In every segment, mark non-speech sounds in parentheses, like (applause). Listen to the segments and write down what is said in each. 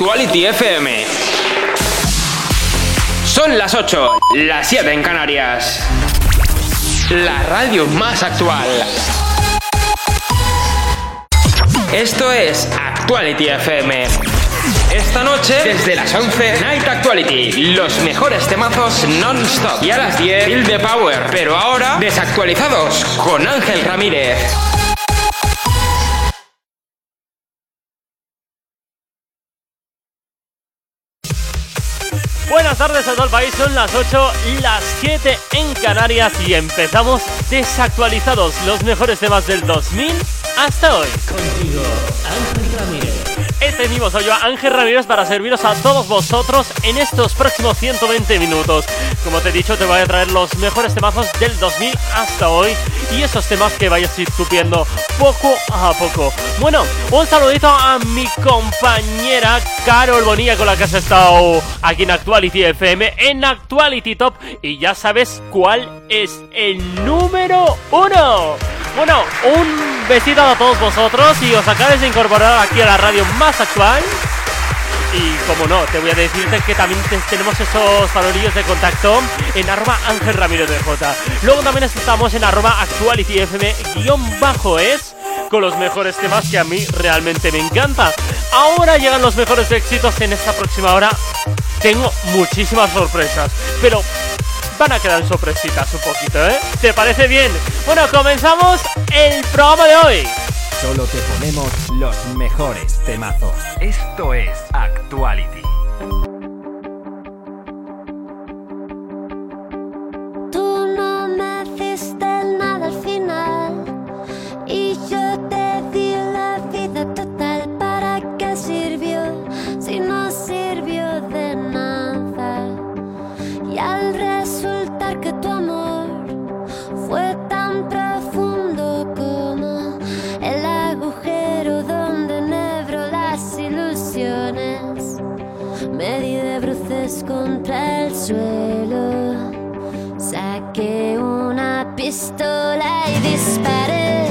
Actuality FM. Son las 8, las 7 en Canarias. La radio más actual. Esto es Actuality FM. Esta noche, desde las 11, Night Actuality. Los mejores temazos non-stop. Y a las 10, Build the Power. Pero ahora, desactualizados con Ángel Ramírez. Tardes a todo el país, son las 8 y las 7 en Canarias y empezamos desactualizados los mejores temas del 2000 hasta hoy. Contigo, Ángel. Este mismo soy yo, Ángel Ramírez, para serviros a todos vosotros en estos próximos 120 minutos. Como te he dicho, te voy a traer los mejores temazos del 2000 hasta hoy y esos temas que vayas subiendo poco a poco. Bueno, un saludito a mi compañera Carol Bonilla con la que has estado aquí en Actuality FM, en Actuality Top, y ya sabes cuál es el número uno. Bueno, un besito a todos vosotros y os acabes de incorporar aquí a la radio más actual. Y como no, te voy a decirte que también tenemos esos valorillos de contacto en arroba Ángel Ramírez de J. Luego también estamos en arroba actualityfm guion bajo es con los mejores temas que a mí realmente me encanta. Ahora llegan los mejores éxitos en esta próxima hora. Tengo muchísimas sorpresas, pero van a quedar sorpresitas un poquito, ¿eh? ¿Te parece bien? Bueno, comenzamos el programa de hoy. Solo te ponemos los mejores temazos. Esto es Actuality. Contra el suelo. Saqué una pistola y disparé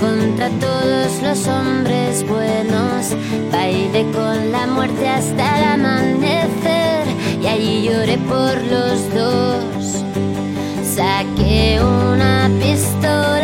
contra todos los hombres buenos. Bailé con la muerte hasta el amanecer y allí lloré por los dos. Saqué una pistola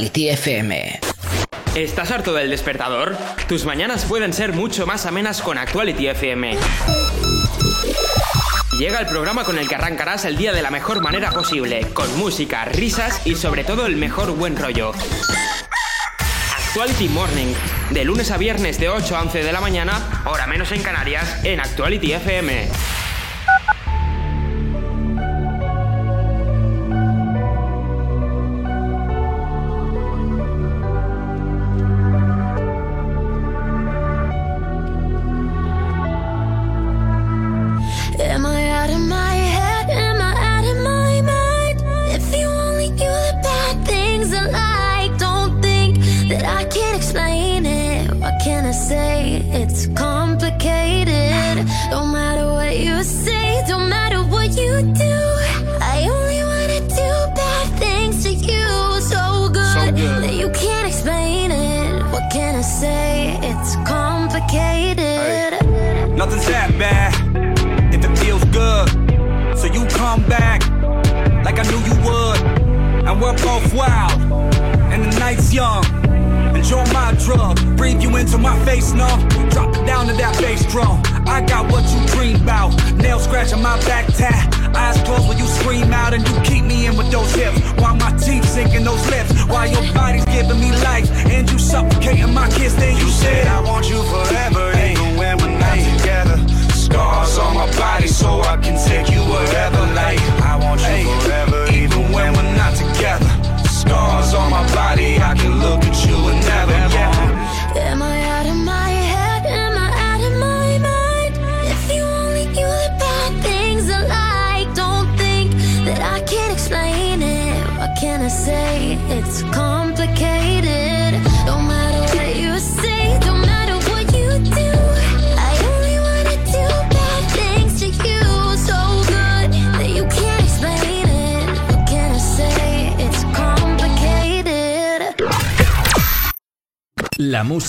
Actuality FM. ¿Estás harto del despertador? Tus mañanas pueden ser mucho más amenas con Actuality FM. Llega el programa con el que arrancarás el día de la mejor manera posible, con música, risas y sobre todo el mejor buen rollo. Actuality Morning, de lunes a viernes de 8 a 11 de la mañana, hora menos en Canarias, en Actuality FM.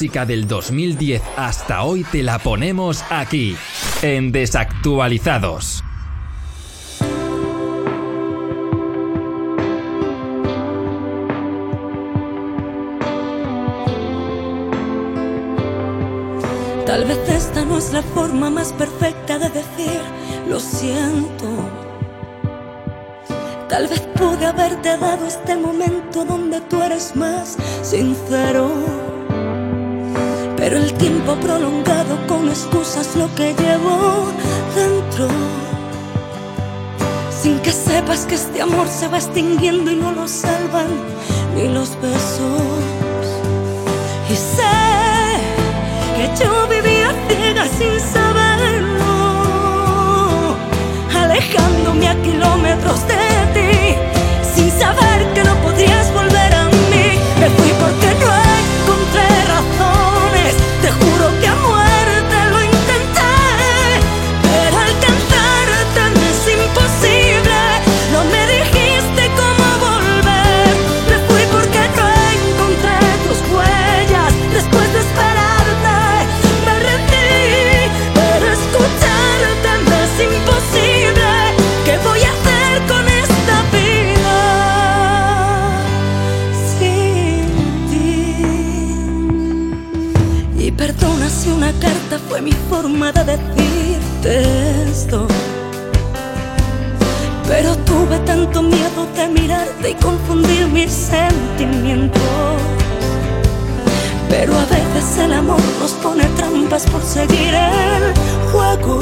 Música del 2010 hasta hoy te la ponemos aquí, en Desactualizados. Tal vez esta no es la forma más perfecta de decir lo siento. Tal vez pude haberte dado este momento donde tú eres más sincero. Pero el tiempo prolongado con excusas lo que llevo dentro. Sin que sepas que este amor se va extinguiendo y no lo salvan ni los besos. Y sé que yo vivía ciega sin saberlo, alejándome a kilómetros de de decirte esto. Pero tuve tanto miedo de mirarte y confundir mis sentimientos. Pero a veces el amor nos pone trampas por seguir el juego.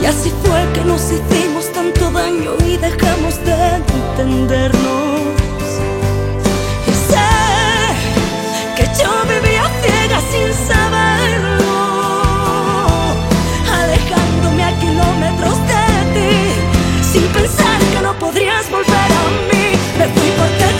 Y así fue que nos hicimos tanto daño y dejamos de entendernos. Y sé que yo vivía ciega sin saberlo, kilómetros de ti, sin pensar que no podrías volver a mí. Me fui porque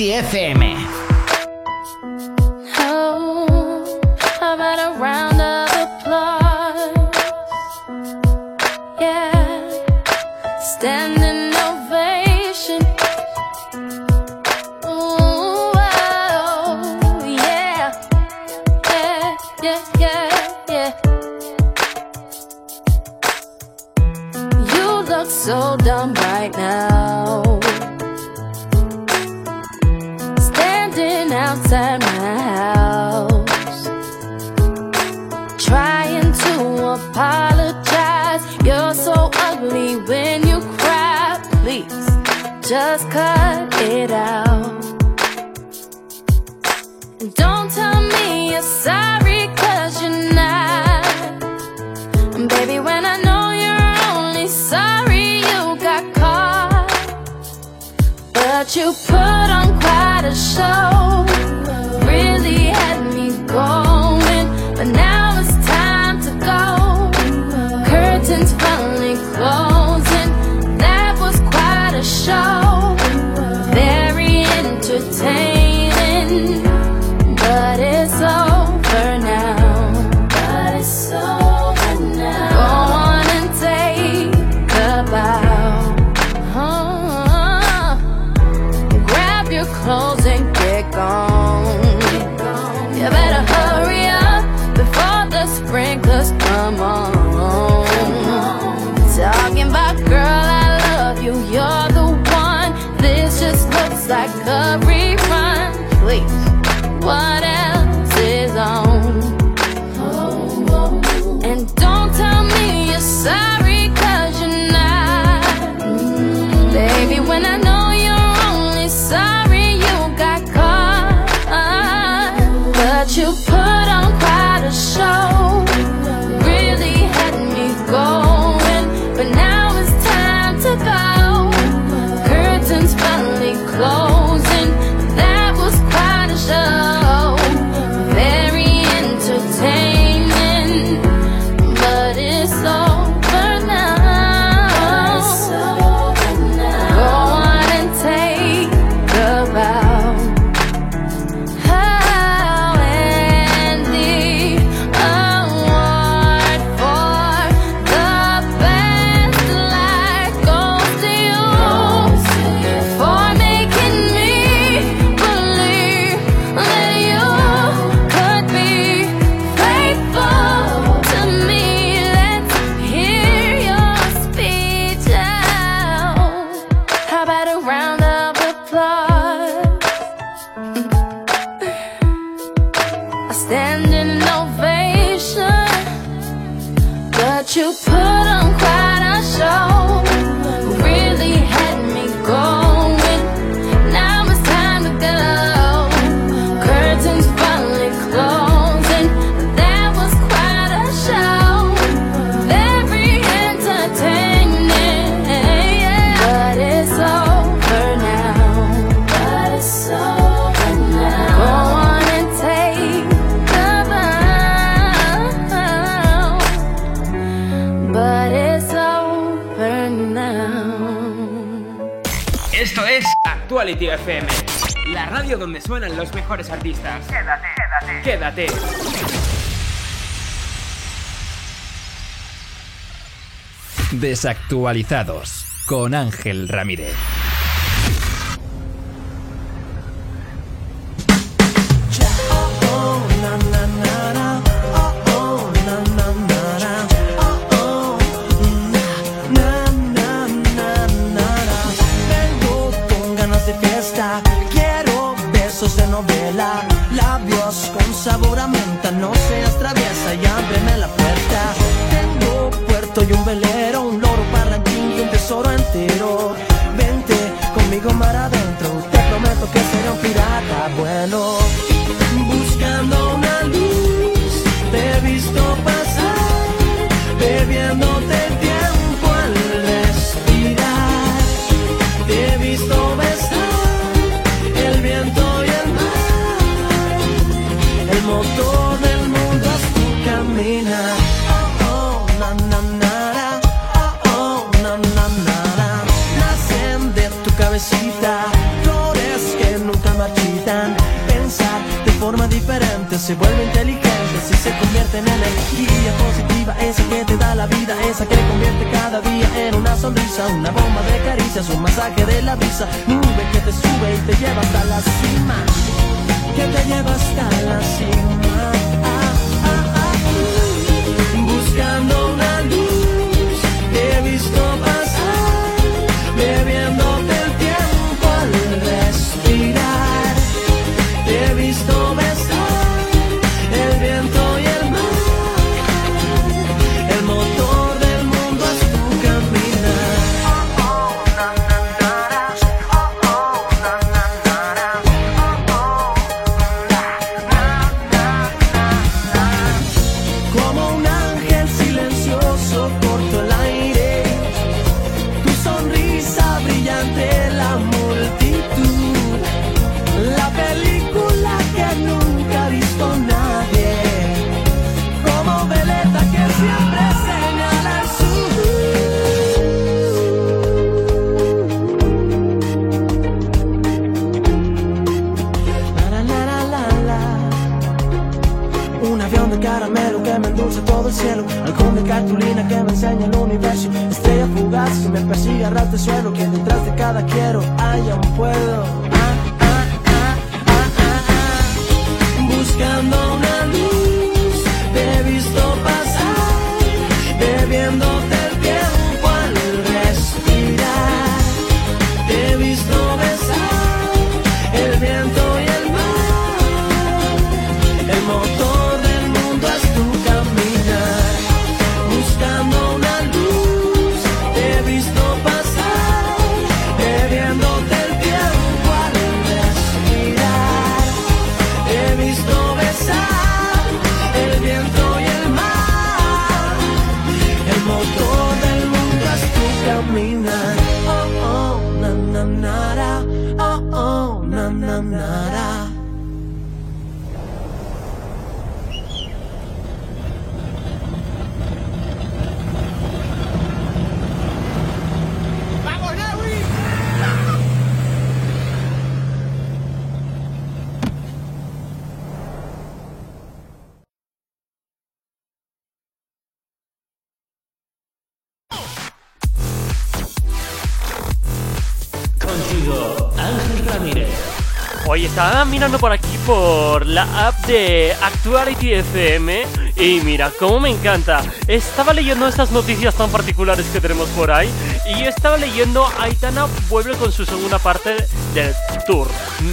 Actuality FM. Desactualizados con Ángel Ramírez. La nube que te sube y te lleva hasta la cima, que te lleva hasta la cima. Hoy estaba mirando por aquí por la app de Actuality FM y mira, cómo me encanta. Estaba leyendo estas noticias tan particulares que tenemos por ahí y estaba leyendo Aitana vuelve con su segunda parte del tour.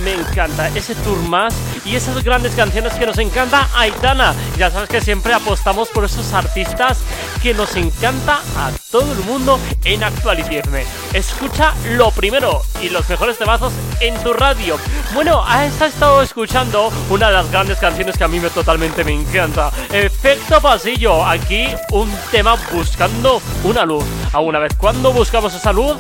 Me encanta ese tour más y esas grandes canciones que nos encanta Aitana. Ya sabes que siempre apostamos por esos artistas que nos encanta a todo el mundo en Actuality FM. Escucha lo primero y los mejores temazos en tu radio. Bueno, has estado escuchando una de las grandes canciones que a mí me totalmente me encanta. Efecto pasillo. Aquí un tema buscando una luz. ¿Alguna vez cuando buscamos esa luz?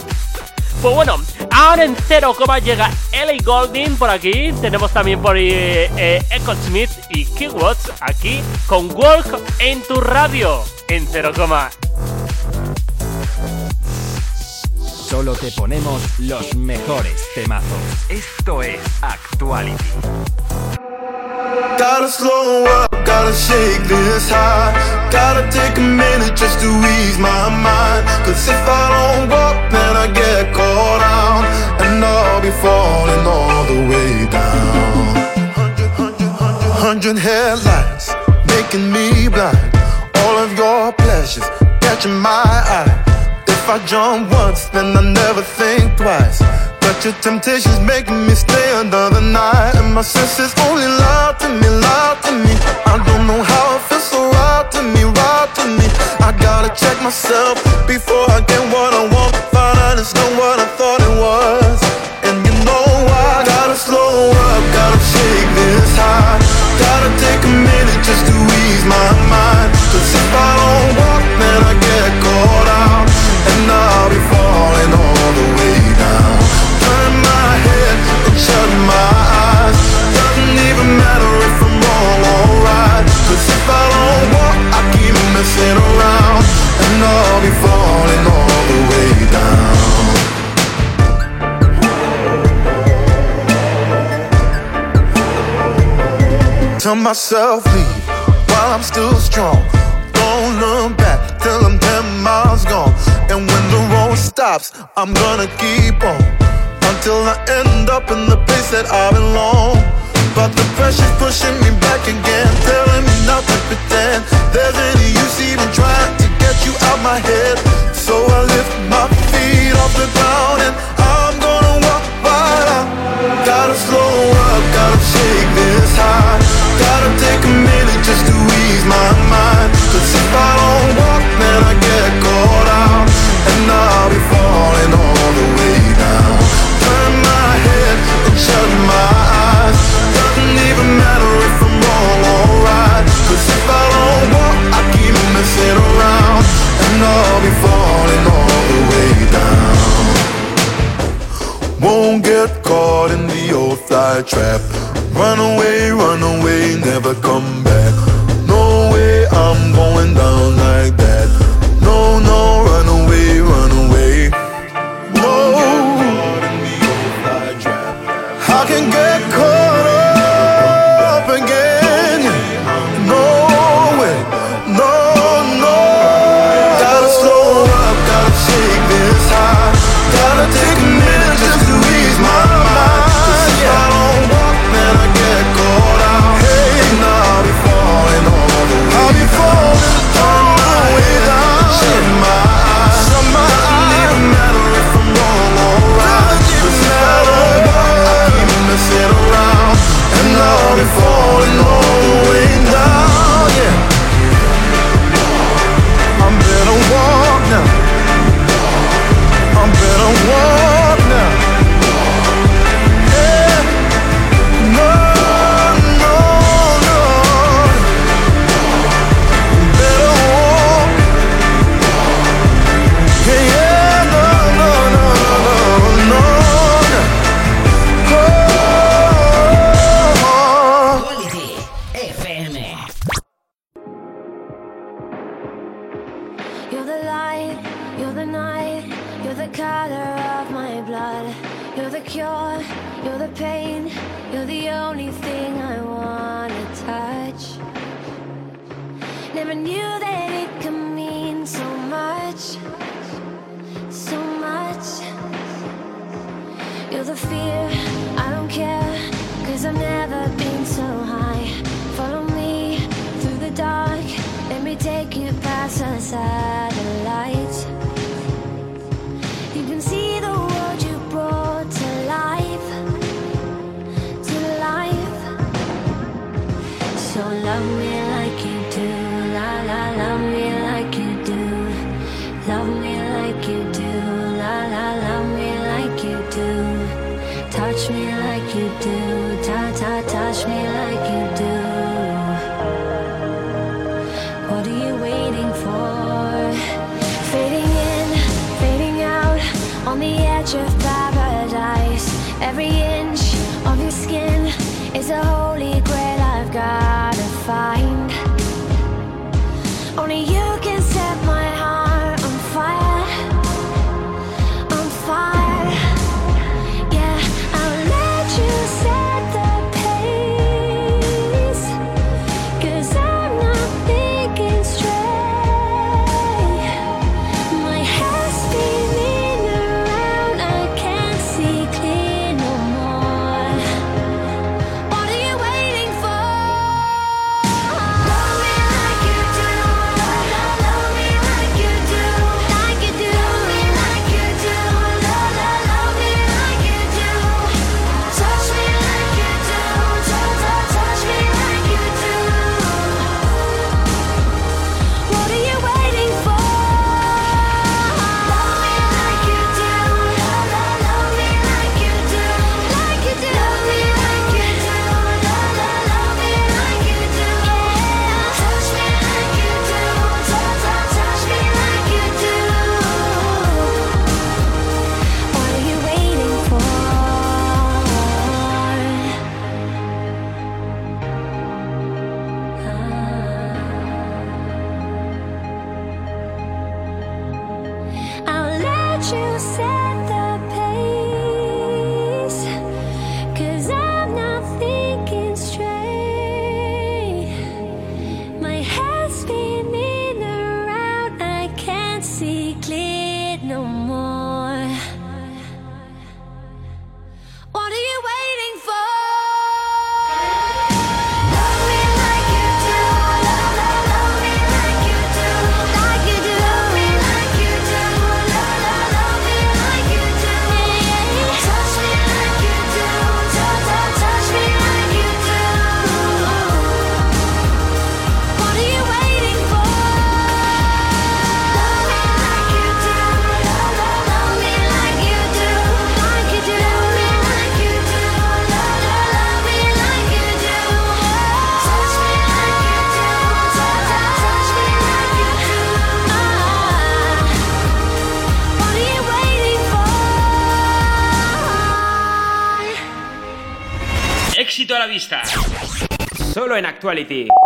Pues bueno, ahora en cero coma llega Ellie Golding por aquí. Tenemos también por eh, Echo Smith y Keywords aquí con Walk en tu radio en cero coma. Solo te ponemos los mejores temazos. Esto es Actuality. Gotta slow up, gotta shake this high. Gotta take a minute just to ease my mind. Cause if I don't walk, then I get caught out. And I'll be falling all the way down. Hundred, headlights making me blind. All of your pleasures catching my eye. If I jump once, then I never think twice. But your temptation's making me stay another night. And my senses only lie to me, lie to me. I don't know how it feels so right to me, right to me. I gotta check myself before I get what I want. Find out it's not what I thought it was. And you know I gotta slow up, gotta shake this high. Gotta take a minute just to ease my mind. Cause if I don't walk, then I I'll be falling all the way down. Turn my head and shut my eyes. Doesn't even matter if I'm wrong or right. Cause if I don't walk, I keep messing around. And I'll be falling all the way down. Tell myself leave while I'm still strong. Stops, I'm gonna keep on until I end up in the place that I belong. But the pressure's pushing me back again, telling me not to pretend there's any use even trying to get you out my head. So I lift my feet off the ground and I'm gonna walk right out. Gotta slow up, gotta shake this high. Gotta take a minute just to ease my mind. Cause if I don't walk, then I get. And I'll be falling all the way down. Turn my head and shut my eyes. Doesn't even matter if I'm wrong or if I don't walk, I keep messing around. And I'll be falling all the way down. Won't get caught in the old fly trap. Run away, run away, never come back. Actuality.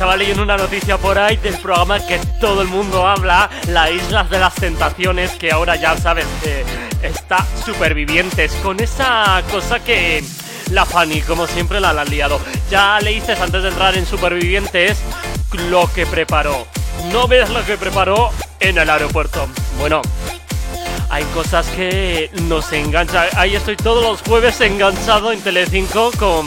Estaba leyendo una noticia por ahí del programa que todo el mundo habla, la Islas de las Tentaciones, que ahora ya sabes que está supervivientes, con esa cosa que la Fanny, como siempre, la, la han liado. Ya leíste antes de entrar en Supervivientes lo que preparó. No veas lo que preparó en el aeropuerto. Bueno, hay cosas que nos enganchan. Ahí estoy todos los jueves enganchado en Telecinco con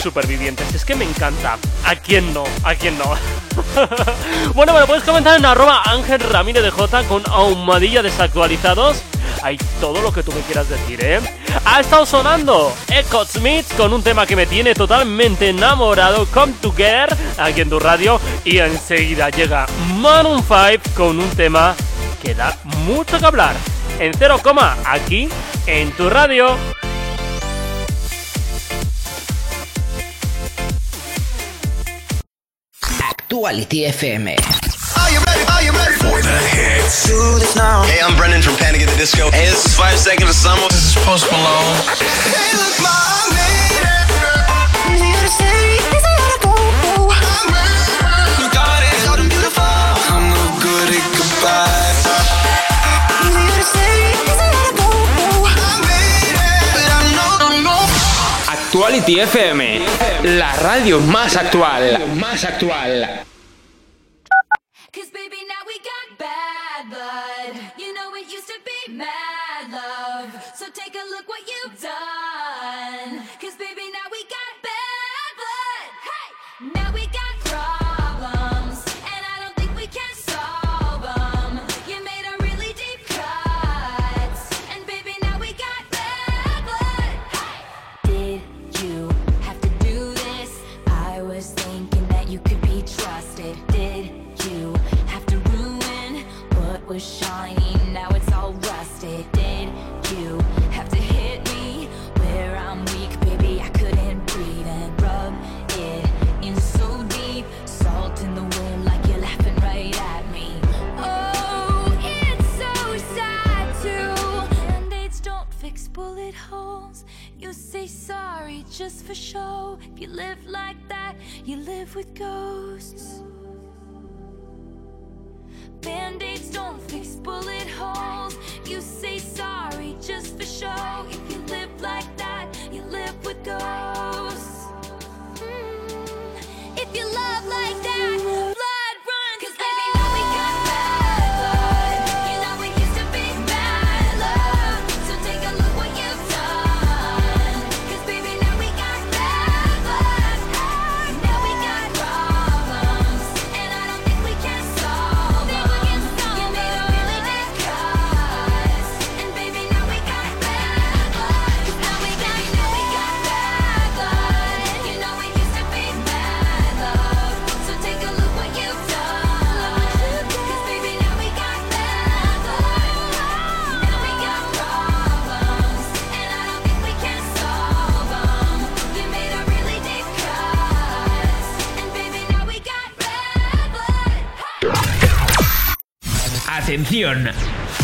Supervivientes. Es que me encanta. ¿A quién no? ¿A quién no? (laughs) bueno, me puedes comentar en arroba Ángel Ramírez de J con ahumadilla desactualizados. Hay todo lo que tú me quieras decir, ¿eh? Ha estado sonando Echo Smith con un tema que me tiene totalmente enamorado, Come Together, aquí en tu radio. Y enseguida llega Maroon 5 con un tema que da mucho que hablar. En cero coma, aquí en tu radio. Actuality FM. Are you ready? Are you ready for the hits? Do this now. Hey, I'm Brendan from Panic at the Disco. Hey, this is Five Seconds of Summer. This is Post Malone. Hey, look, my lady. Here to stay. Is a lot of go. I'm ready. You got it. Short and beautiful. I'm no good at goodbye. Here to stay. Is a lot of go. I'm ready. But I know, I know. Actuality FM, la radio más actual. Más actual.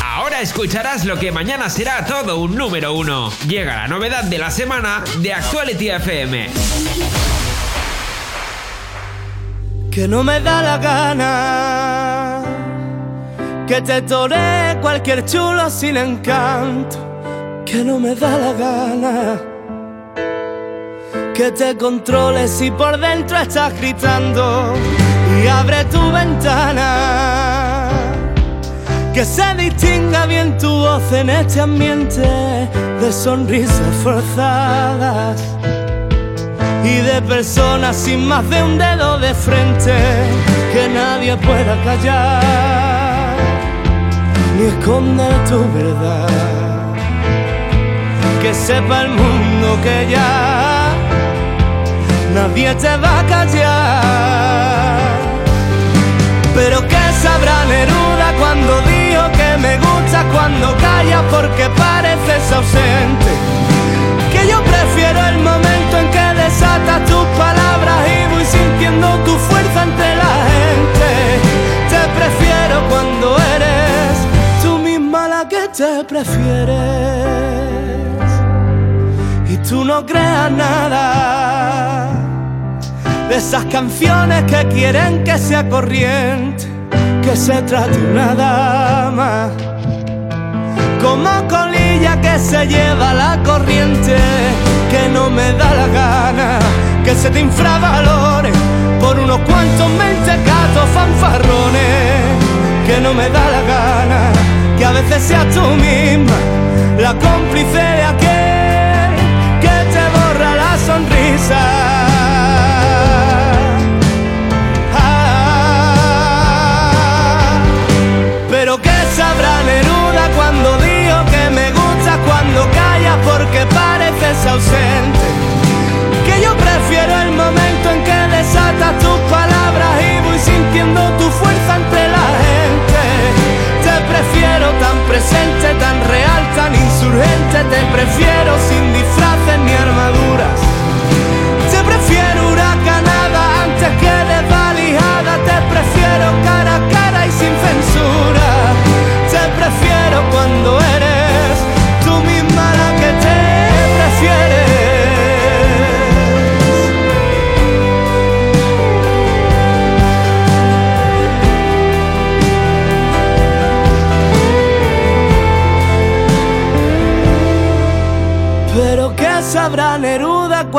Ahora escucharás lo que mañana será todo un número uno. Llega la novedad de la semana de Actuality FM. que no me da la gana que te tore cualquier chulo sin encanto, que no me da la gana que te controles si por dentro estás gritando y abre tu ventana. Que se distinga bien tu voz en este ambiente de sonrisas forzadas y de personas sin más de un dedo de frente que nadie pueda callar ni esconder tu verdad. Que sepa el mundo que ya nadie te va a callar. Pero que sabrá Neruda cuando cuando callas porque pareces ausente. Que yo prefiero el momento en que desatas tus palabras y voy sintiendo tu fuerza entre la gente. Te prefiero cuando eres tú misma la que te prefieres. Y no creas nada de esas canciones que quieren que sea corriente, que se trate una dama. Como colilla que se lleva la corriente, que no me da la gana, que se te infravalore por unos cuantos mentecatos fanfarrones, que no me da la gana, que a veces seas tú misma la cómplice de aquel que te borra la sonrisa. Ah, Pero que sabrá Neruda cuando ausente. Que yo prefiero el momento en que desatas tus palabras y voy sintiendo tu fuerza entre la gente. Te prefiero tan presente, tan real, tan insurgente. Te prefiero sin disfraces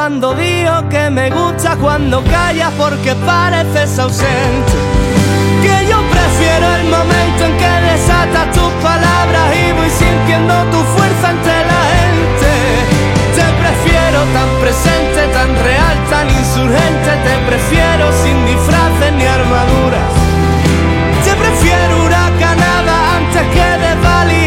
cuando digo que me gusta cuando callas porque pareces ausente. Que yo prefiero el momento en que desatas tus palabras y voy sintiendo tu fuerza entre la gente. Te prefiero tan presente, tan real, tan insurgente. Te prefiero sin disfraces ni armaduras. Te prefiero huracanada antes que desvalijada.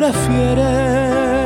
Prefieres.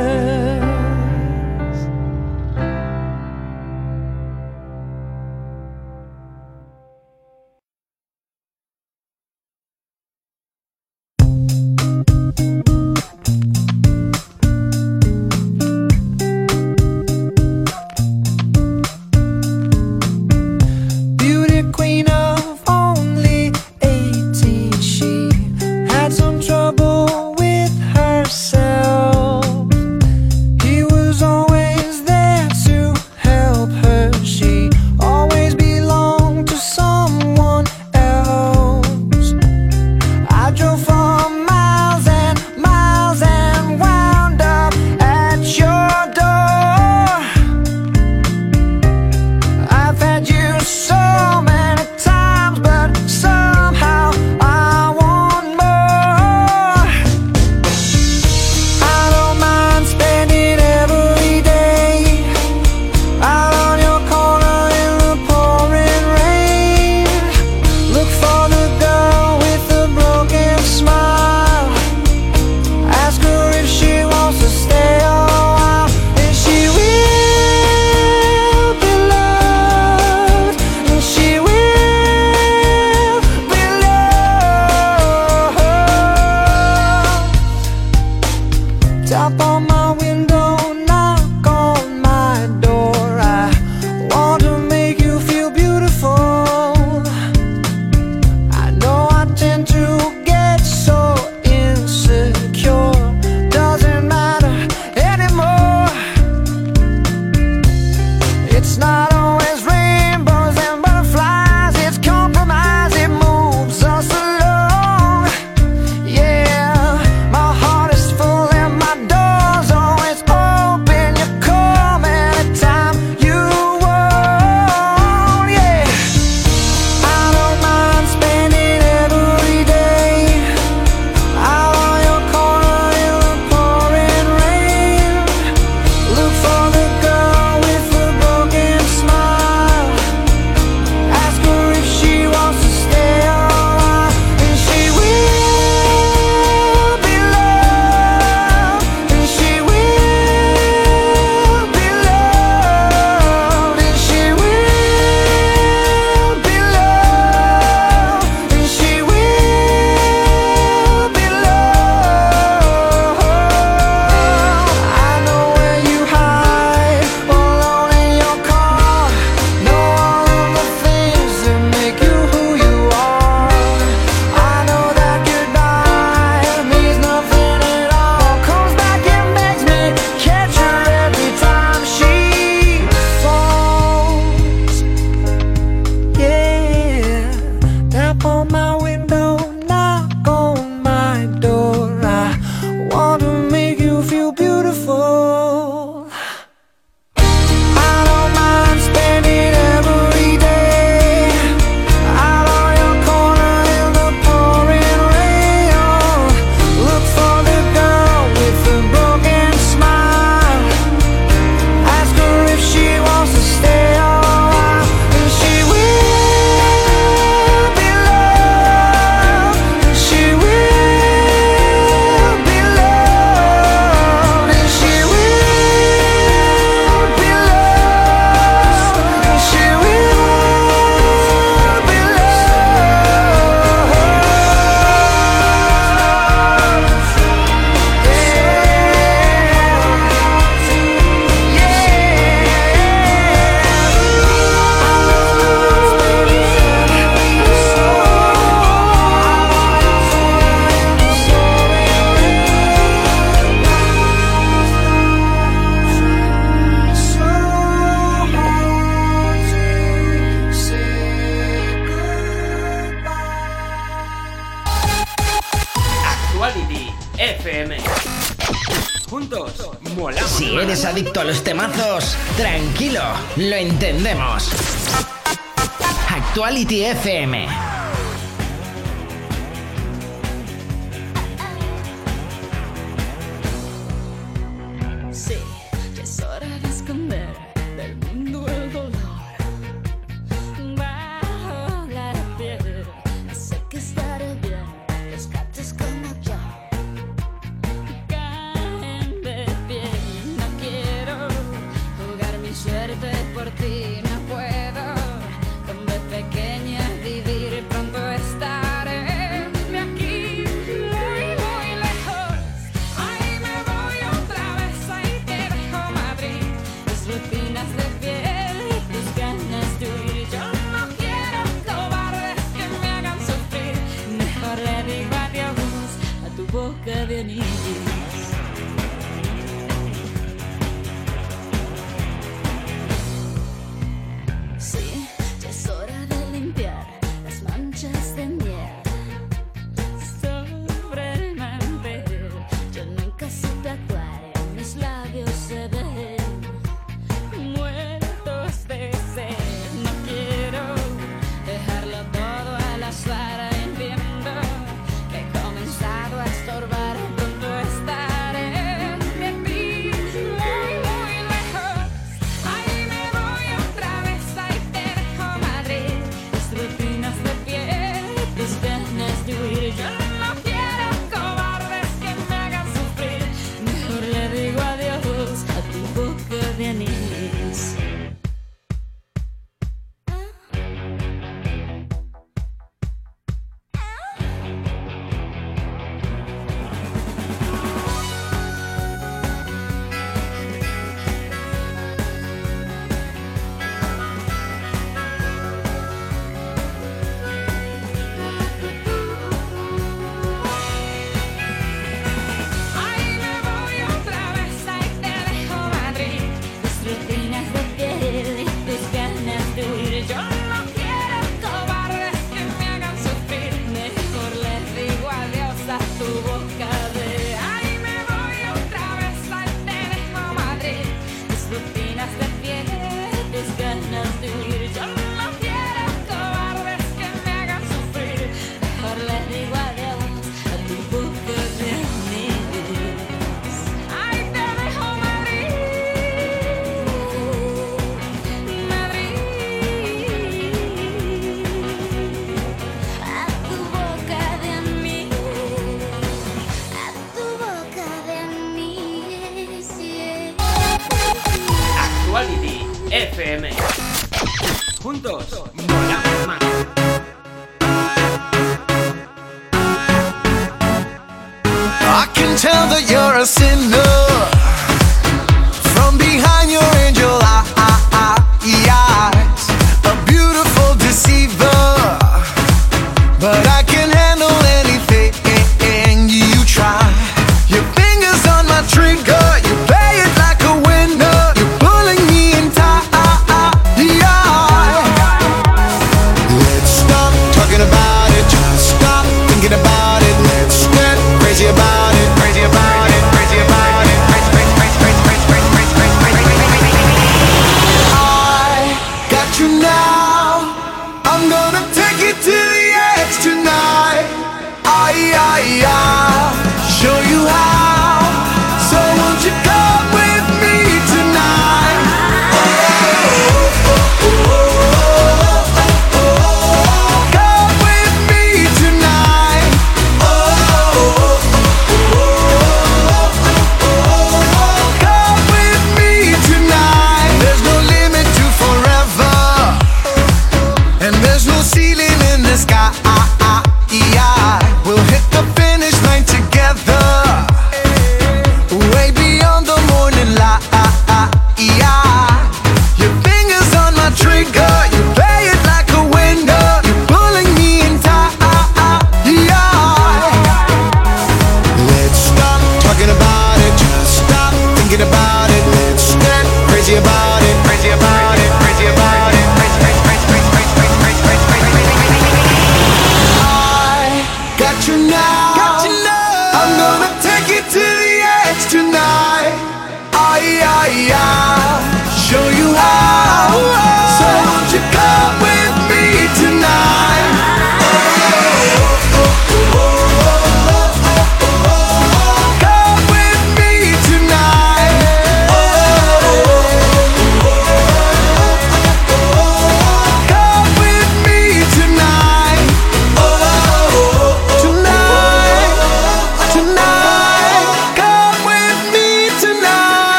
A sinner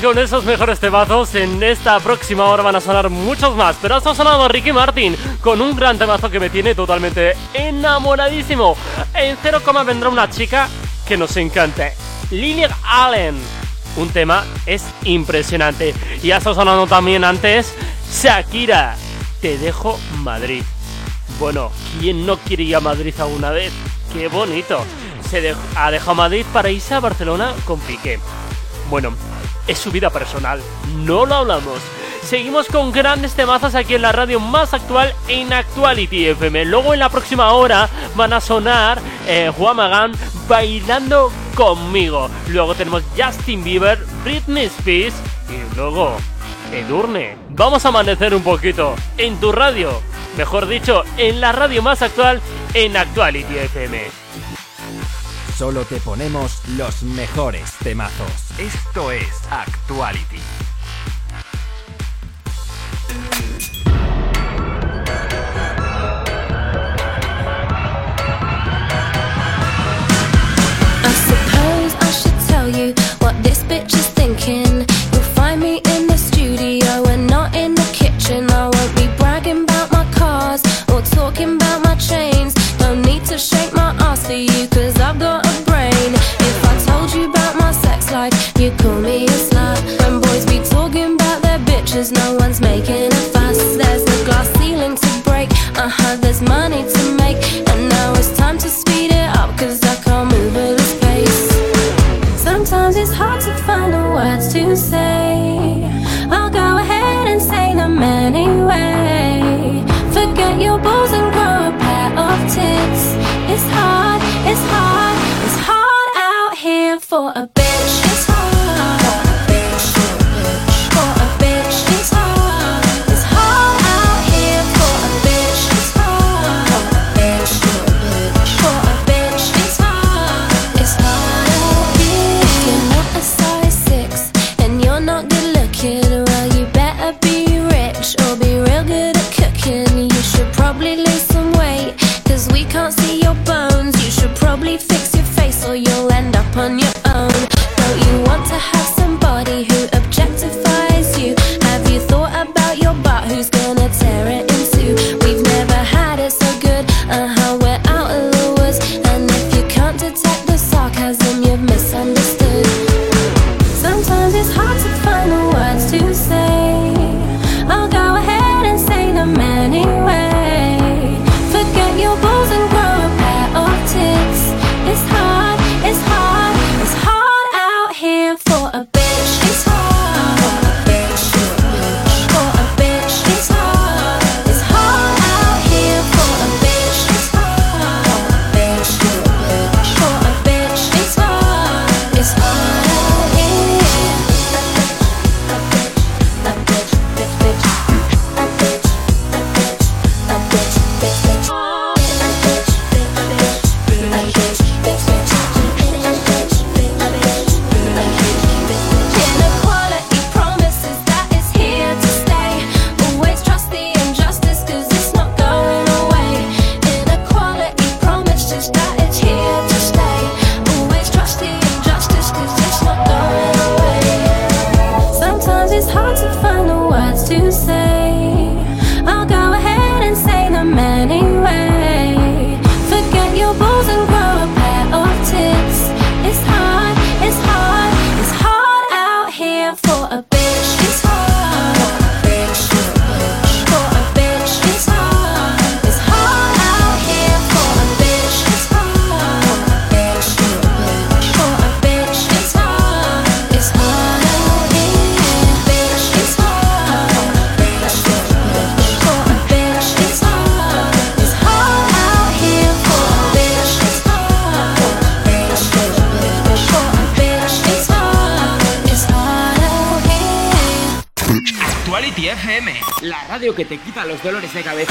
con esos mejores temazos. En esta próxima hora van a sonar muchos más. Pero hasta ha sonado Ricky Martin con un gran temazo que me tiene totalmente enamoradísimo. En 0, vendrá una chica que nos encante. Lily Allen. Un tema es impresionante. Y hasta sonando también antes Shakira. Te dejo Madrid. Bueno, ¿quién no quiere ir a Madrid alguna vez? ¡Qué bonito! Se ha dejado Madrid para irse a Barcelona con Piqué. Bueno, es su vida personal. No lo hablamos. Seguimos con grandes temazas aquí en la radio más actual en Actuality FM. Luego en la próxima hora van a sonar eh, Juan Magán bailando conmigo. Luego tenemos Justin Bieber, Britney Spears y luego Edurne. Vamos a amanecer un poquito en tu radio, mejor dicho, en la radio más actual en Actuality FM. Solo te ponemos los mejores temazos. Esto es Actuality. I should tell you what this bitch is thinking. You'll find me in the studio. for a de cabeza.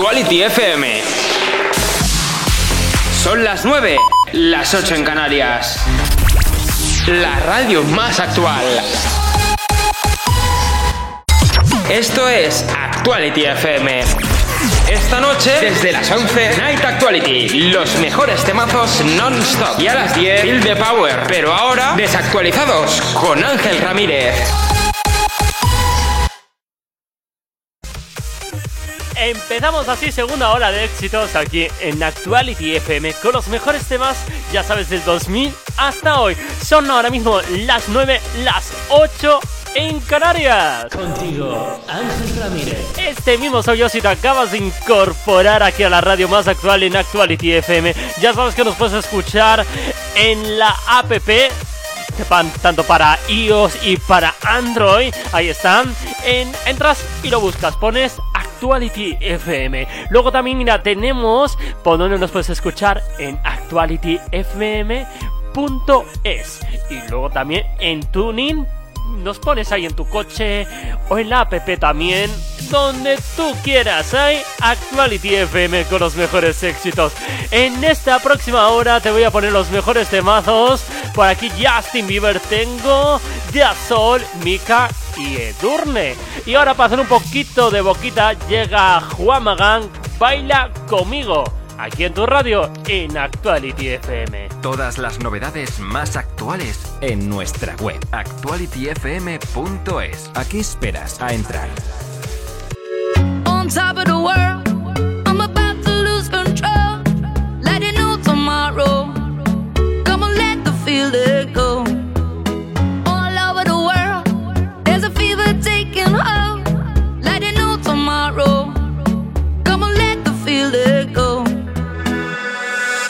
Actuality FM. Son las 9, las 8 en Canarias. La radio más actual. Esto es Actuality FM. Esta noche, desde las 11, Night Actuality. Los mejores temazos non-stop. Y a las 10, Feel the Power. Pero ahora, desactualizados con Ángel Ramírez. Empezamos así segunda hora de éxitos aquí en Actuality FM con los mejores temas, ya sabes, del 2000 hasta hoy. Son ahora mismo las 9, las 8 en Canarias. Contigo, Ángel Ramírez. Este mismo soy yo si te acabas de incorporar aquí a la radio más actual en Actuality FM. Ya sabes que nos puedes escuchar en la app tanto para iOS y para Android. Ahí están. En, entras y lo buscas, pones Actuality FM. Luego también, mira, tenemos por donde nos puedes escuchar en actualityfm.es. Y luego también en Tuning nos pones ahí en tu coche o en la app también, donde tú quieras. Hay Actuality FM con los mejores éxitos. En esta próxima hora te voy a poner los mejores temazos. Por aquí Justin Bieber tengo, Sol, Mika y Edurne. Y ahora para hacer un poquito de boquita llega Juan Magán, baila conmigo. Aquí en tu radio, en Actuality FM. Todas las novedades más actuales en nuestra web actualityfm.es. ¿A qué esperas a entrar? on top of the world. I'm about to lose control. Let it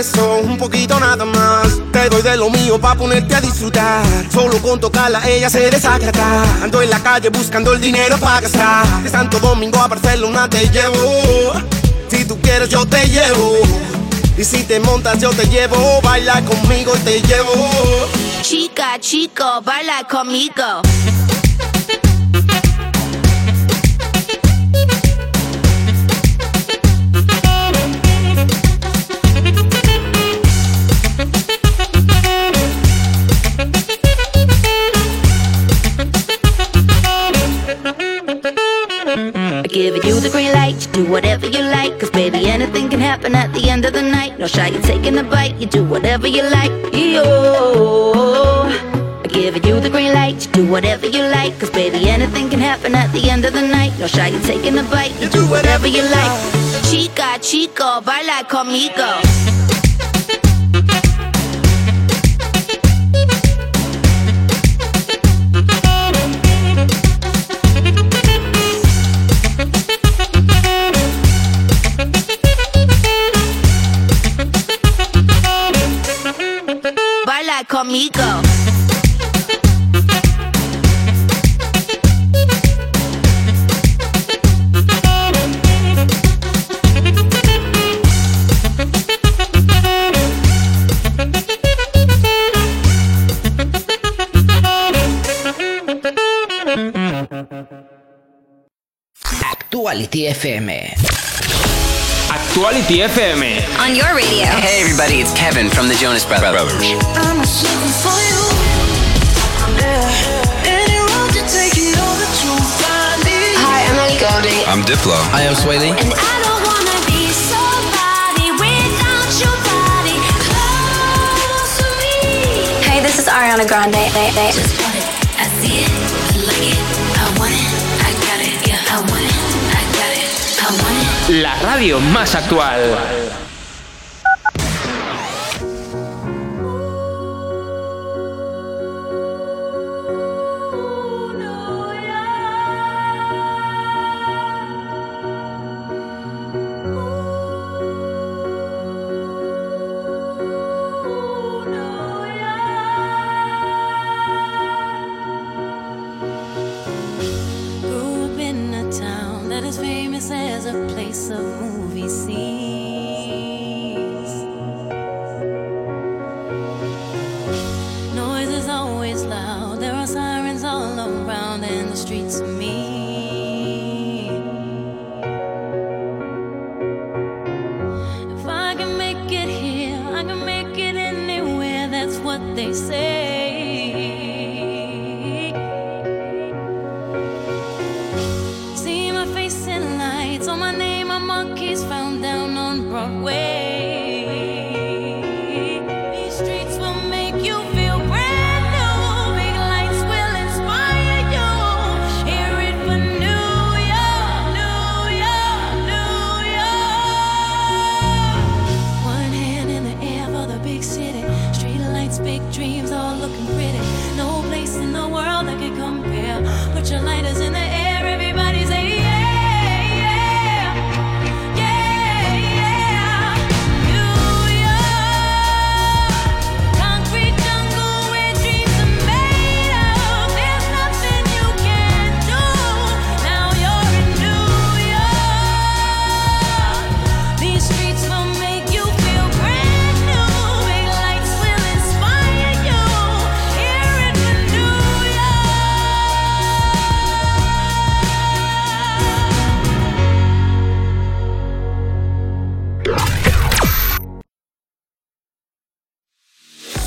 Un poquito nada más. Te doy de lo mío pa' ponerte a disfrutar. Solo con tocarla ella se desagrada. Ando en la calle buscando el dinero para gastar. De Santo Domingo a Barcelona te llevo. Si tú quieres yo te llevo. Y si te montas yo te llevo. Baila conmigo y te llevo. Chica, chico, baila conmigo. Baby, anything can happen at the end of the night. No shy, you're taking a bite, you do whatever you like. Yo, I'm giving you the green light, you do whatever you like. Cause baby, anything can happen at the end of the night. No shy, you're taking a bite, you, you do whatever you like. Chica, chico, baila conmigo. conmigo. Actuality FM. Quality FM. On your radio. Hey, everybody, it's Kevin from the Jonas Brothers. Hi, I'm Ellie Golding. I'm Diplo. I am Swae Lee. And I don't wanna be somebody without your body close to me. Hey, this is Ariana Grande. la radio más actual.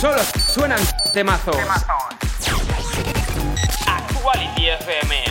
solo suenan temazos. temazos. Actuality FM.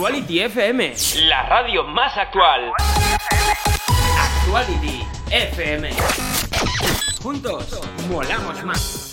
Actuality FM, la radio más actual. Actuality FM. Juntos, molamos más.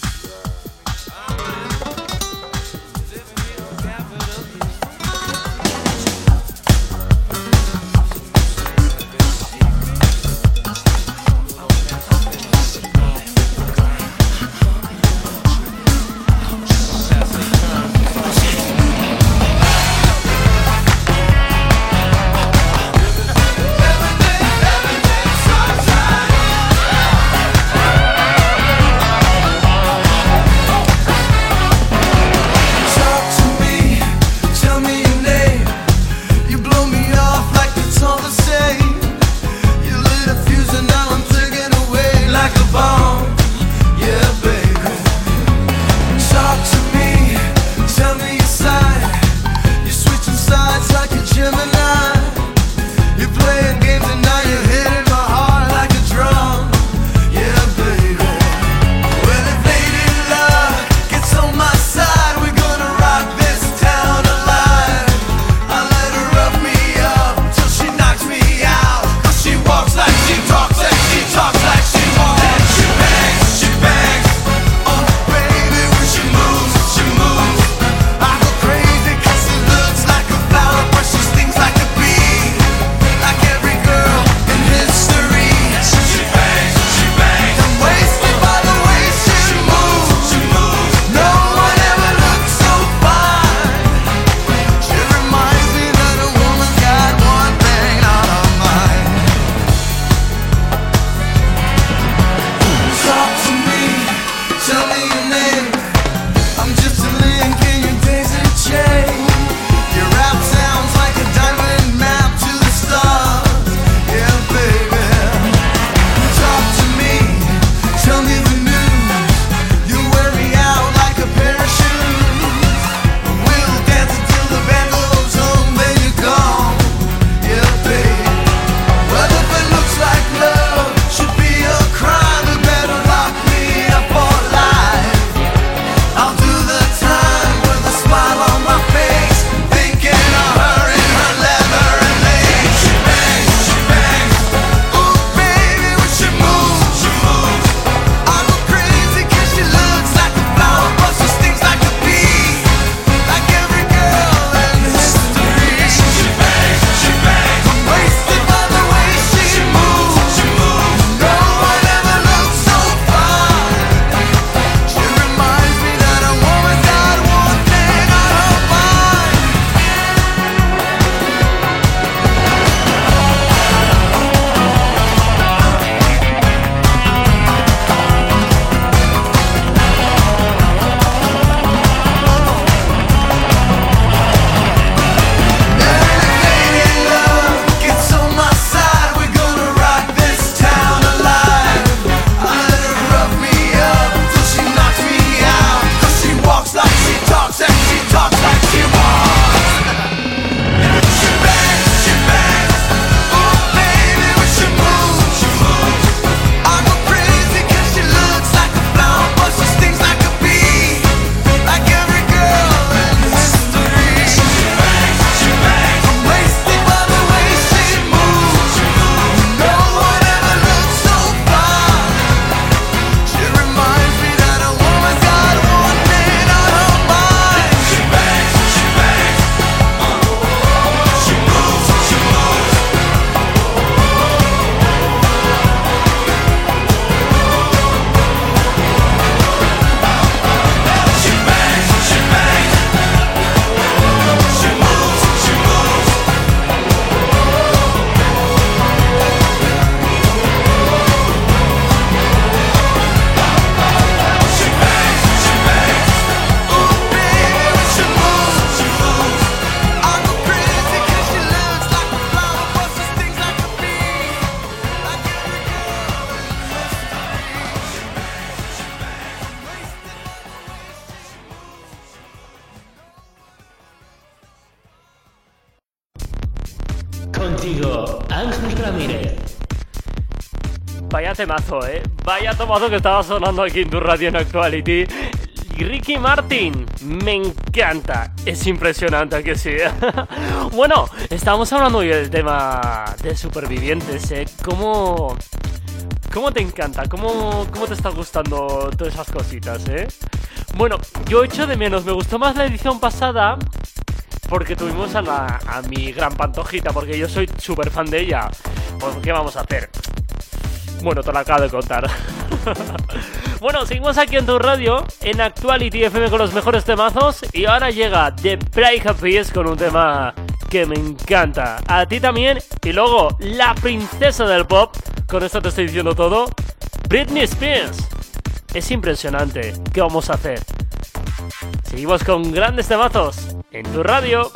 temazo, ¿eh? Vaya temazo que estaba sonando aquí en tu radio en Actuality. Ricky Martin. Me encanta. Es impresionante que sí. (laughs) bueno, estamos hablando hoy del tema de supervivientes. ¿eh? ¿Cómo, ¿Cómo te encanta? ¿Cómo, ¿Cómo te está gustando todas esas cositas? ¿eh? Bueno, yo echo de menos. Me gustó más la edición pasada porque tuvimos a, la, mi gran pantojita, porque yo soy súper fan de ella. Pues, ¿qué vamos a hacer? Bueno, te lo acabo de contar. (laughs) bueno, seguimos aquí en tu radio, en Actuality FM con los mejores temazos. Y ahora llega The Break Pies con un tema que me encanta. A ti también. Y luego, la princesa del pop. Con esto te estoy diciendo todo. Britney Spears. Es impresionante. ¿Qué vamos a hacer? Seguimos con grandes temazos en tu radio.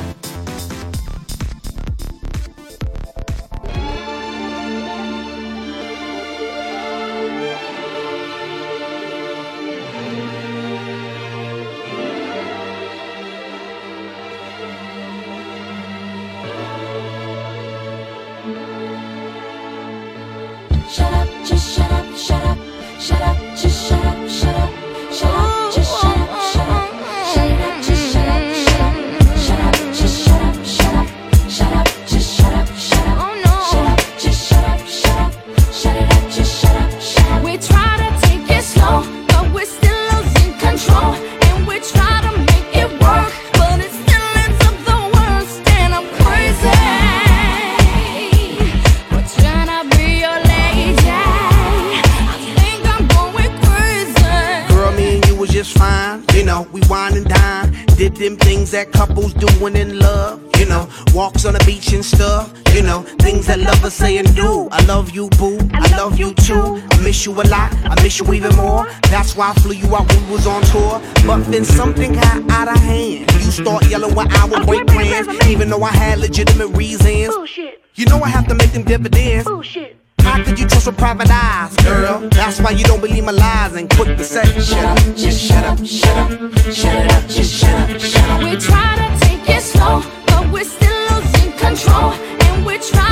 That's why I flew you out when we was on tour. But then something got out of hand. You start yelling when I would break plans, even though I had legitimate reasons. You know I have to make them dividends. How could you trust with private eyes, girl? That's why you don't believe my lies and quick the say, shut up, just shut up, shut up, shut it up, just shut up, shut up. We try to take it slow, but we're still losing control. And we try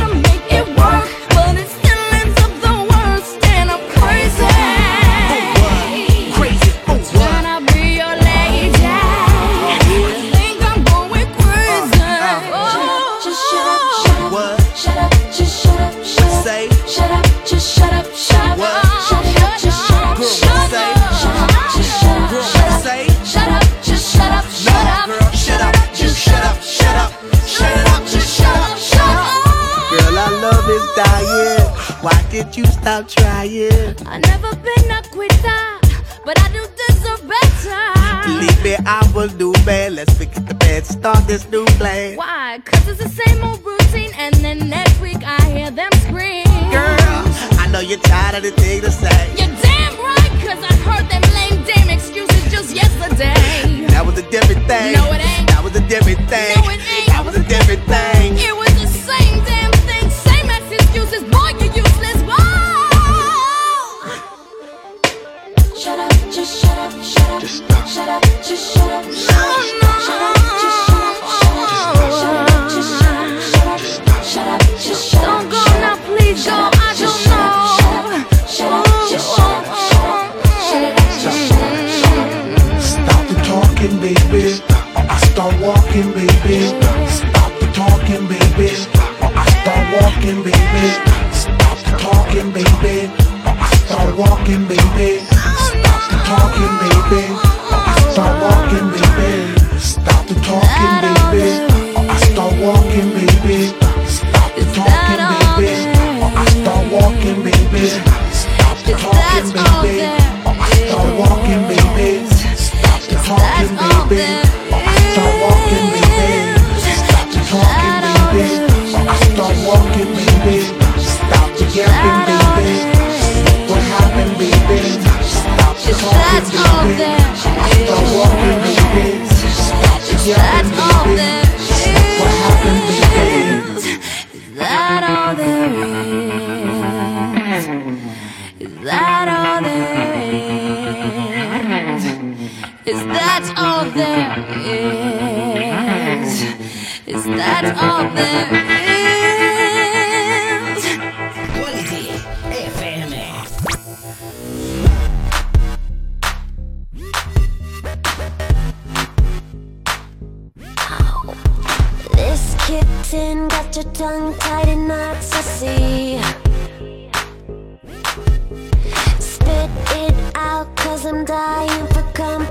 is dying. Why did you stop trying? I never been a quitter, but I do deserve better. Believe me, I will do bad. Let's forget the bad, start this new plan. Why? Cause it's the same old routine, and then next week I hear them scream. Girl, I know you're tired of the thing to say. You're damn right, cause I heard them lame dame excuses just yesterday. That was a different thing. No, it ain't. That was a different thing. No, it ain't. That was a different thing. It was excuses. Boy, you're useless. Whoa! Shut up, just shut up, shut up. Just stop. Shut up, just shut up. Shut up, shut up, just shut up. Shut up, just shut up. Shut up, shut up, just shut up. Don't go now, please go. I don't know. Shut up, just shut up. Shut it up, just shut up. Stop the talking, baby. Or I start walking, baby. Walking, baby. Stop the talking, baby. Start walking, baby. Stop the talking, baby. Start walking, baby. Stop the talking, baby. Start walking, baby. Stop the talking, baby. Start walking, baby. There is? Is that all there is? Quality FM. This kitten got your tongue tied in knots, I see. Spit it out, cause I'm dying for company.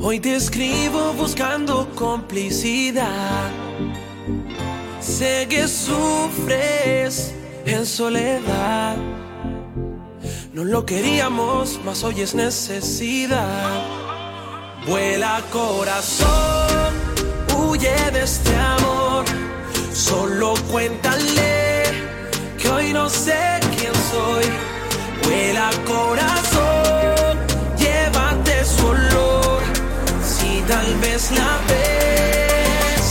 Hoy te escribo buscando complicidad. Sé que sufres en soledad. No lo queríamos, mas hoy es necesidad. Vuela corazón, huye de este amor. Solo cuéntale que hoy no sé quién soy. Vuela corazón tal vez la ves.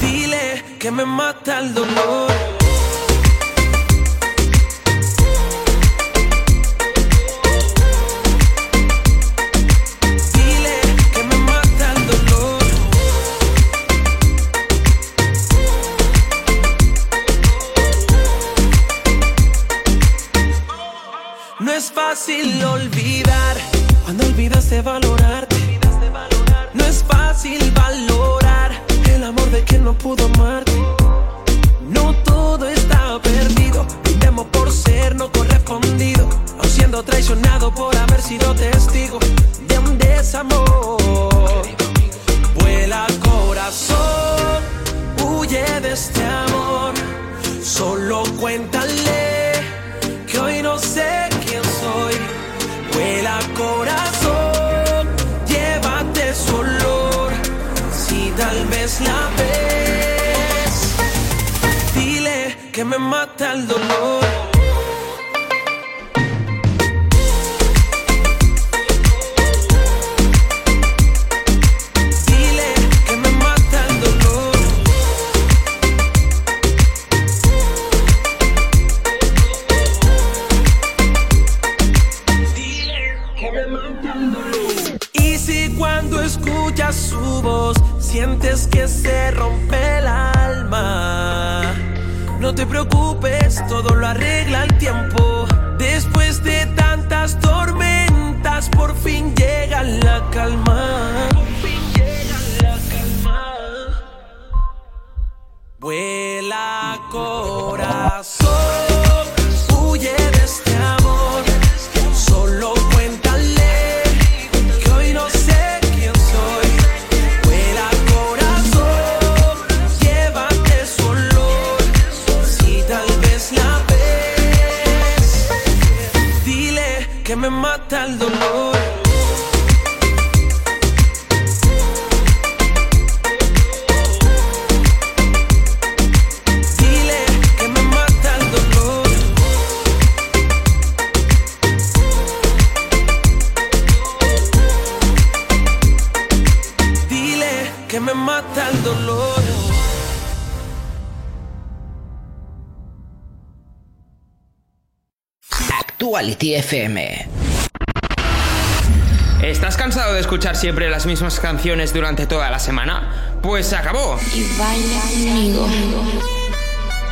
Dile que me mata el dolor. Dile que me mata el dolor. No es fácil pudo amarte. me mata el dolor. Actuality FM. ¿Estás cansado de escuchar siempre las mismas canciones durante toda la semana? Pues se acabó. Y baila conmigo.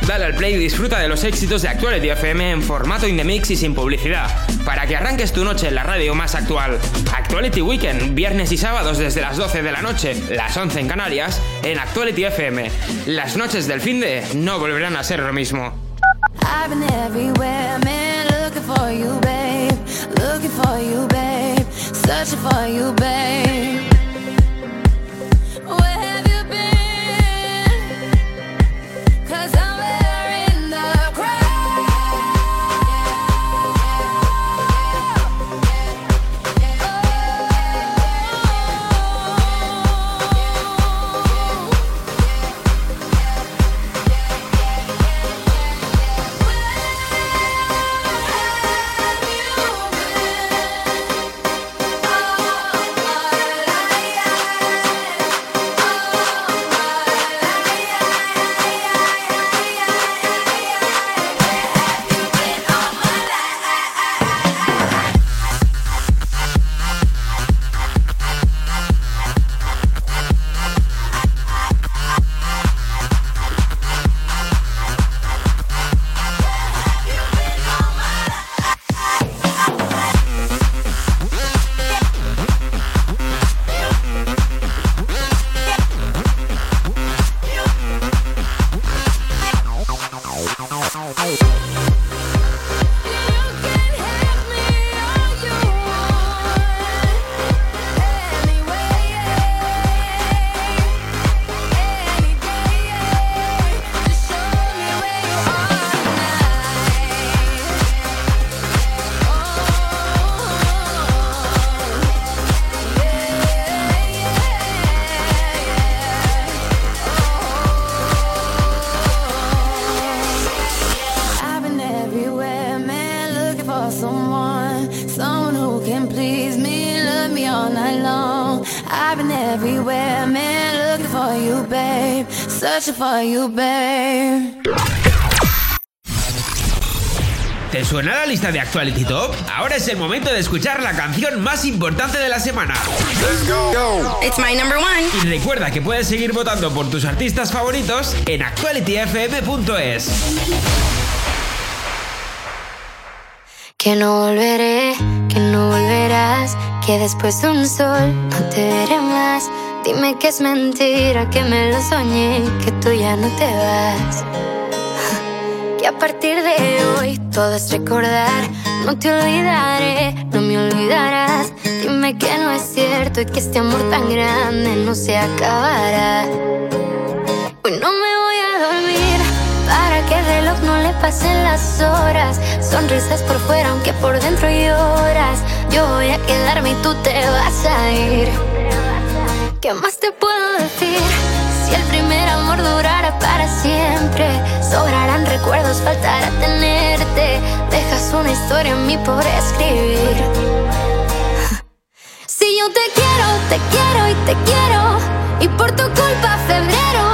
Dale al play y disfruta de los éxitos de Actuality FM en formato in the mix y sin publicidad, para que arranques tu noche en la radio más actual. Actuality Weekend, viernes y sábados desde las 12 de la noche, las 11 en Canarias, en Actuality FM. Las noches del fin de no volverán a ser lo mismo. I've been everywhere, you, babe. Looking for you, babe. Searching for you, babe. For you, babe. ¿Te suena la lista de Actuality Top? Ahora es el momento de escuchar la canción más importante de la semana. It's my number one. Y recuerda que puedes seguir votando por tus artistas favoritos en actualityfm.es. Que no volveré, que no volverás, que después de un sol no te veré más. Dime que es mentira, que me lo soñé, que tú ya no te vas. (laughs) Que a partir de hoy todo es recordar, no te olvidaré, no me olvidarás. Dime que no es cierto y que este amor tan grande no se acabará. Hoy no me voy a dormir para que el reloj no le pasen las horas. Sonrisas por fuera, aunque por dentro lloras. Yo voy a quedarme y tú te vas a ir. ¿Qué más te puedo decir? Si el primer amor durara para siempre, sobrarán recuerdos, faltará tenerte. Dejas una historia en mí por escribir. (laughs) Si yo te quiero, te quiero y te quiero. Y por tu culpa febrero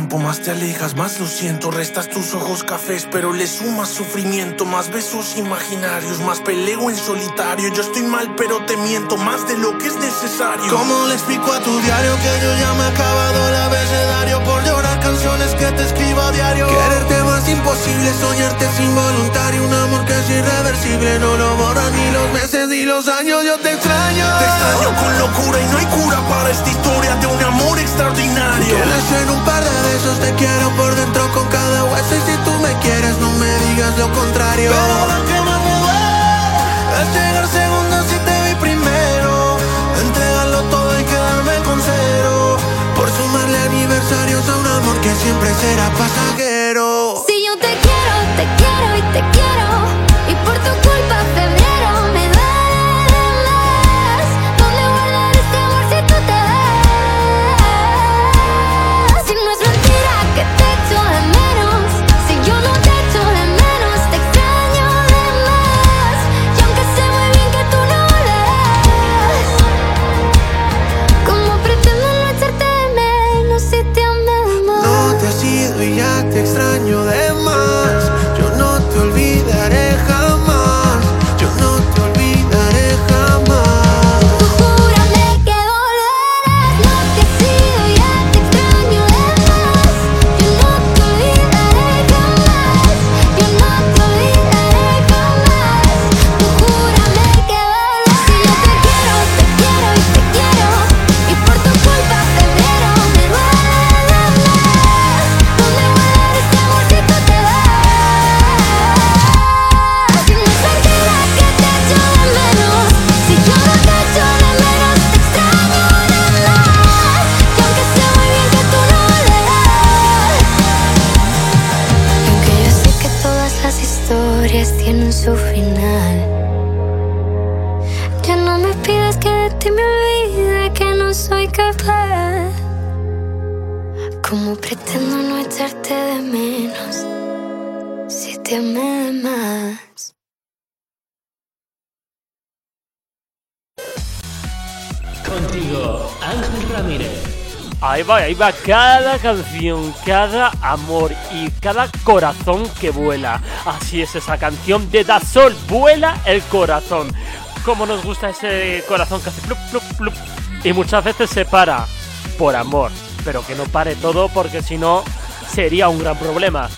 tiempo, más te alejas, más lo siento. Restas tus ojos cafés, pero le sumas sufrimiento. Más besos imaginarios, más peleo en solitario. Yo estoy mal, pero te miento más de lo que es necesario. ¿Cómo le explico a tu diario que yo ya me he acabado el abecedario por llorar canciones que te escribo a diario? Quererte más imposible, soñarte es involuntario. Un amor que es irreversible, no lo borran ni los meses ni los años. Yo te extraño. Te extraño con locura y no hay cura para esta historia de un amor extraordinario. Quieres en un par de besos, te quiero por dentro con cada hueso. Y si tú me quieres, no me digas lo contrario. Pero lo que más me duele es llegar segundo si te vi primero. Entregarlo todo y quedarme con cero. Por sumarle aniversarios a un amor que siempre será pasajero. Ahí va, cada canción, cada amor y cada corazón que vuela. Así es esa canción de Da Sol, vuela el corazón. Como nos gusta ese corazón que hace plup, plup, plup. Y muchas veces se para por amor, pero que no pare todo porque si no sería un gran problema.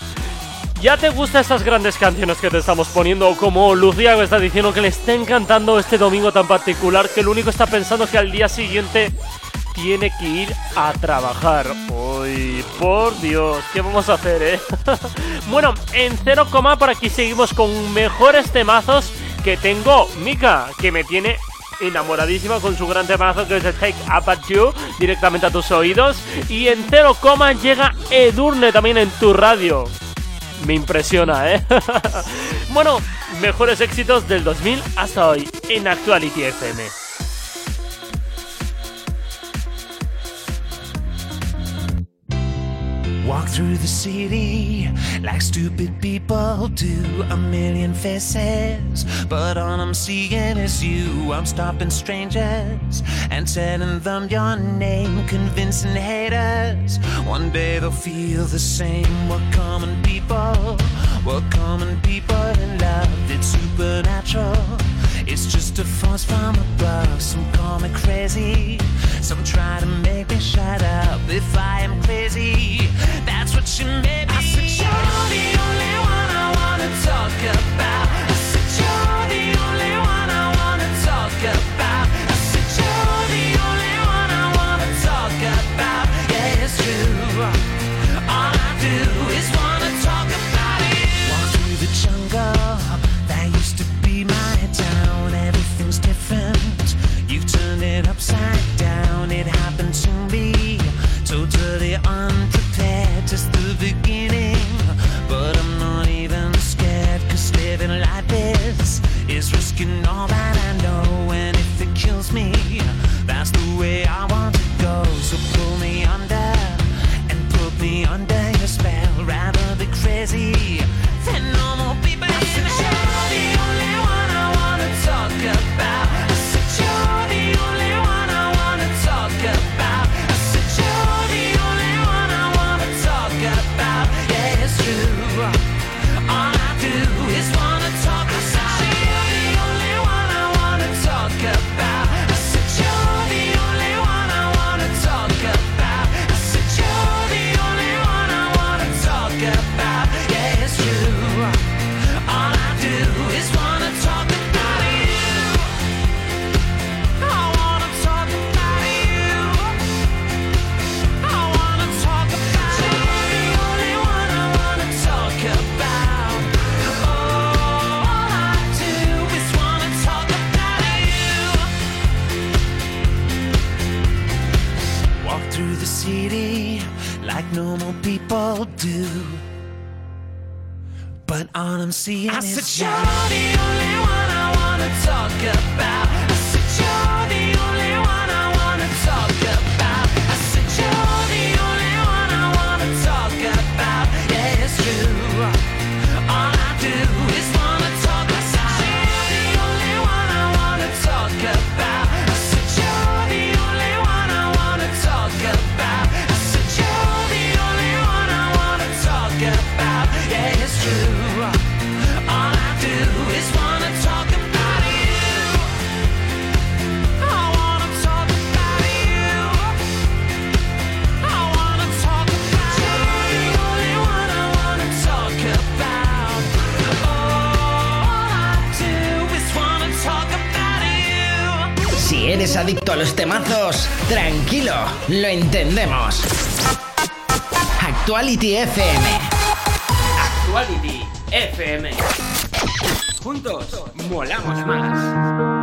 ¿Ya te gustan estas grandes canciones que te estamos poniendo? Como Lucía me está diciendo que le está encantando este domingo tan particular que lo único está pensando es que al día siguiente tiene que ir a trabajar. Uy, por Dios, ¿qué vamos a hacer, eh? (laughs) bueno, en 0, por aquí seguimos con mejores temazos que tengo Mika, que me tiene enamoradísima con su gran temazo que es el Take Up At You directamente a tus oídos. Y en 0, llega Edurne también en tu radio. Me impresiona, ¿eh? (laughs) bueno, mejores éxitos del 2000 hasta hoy en Actuality FM. Walk through the city like stupid people do. A million faces, but all I'm seeing is you. I'm stopping strangers and telling them your name, convincing haters. One day they'll feel the same. We're common people, we're common people in love. It's supernatural. It's just a force from above. Some call me crazy. Some try to make me shut up if I am crazy. That's what lo entendemos. Actuality FM. Actuality FM. Juntos, molamos más.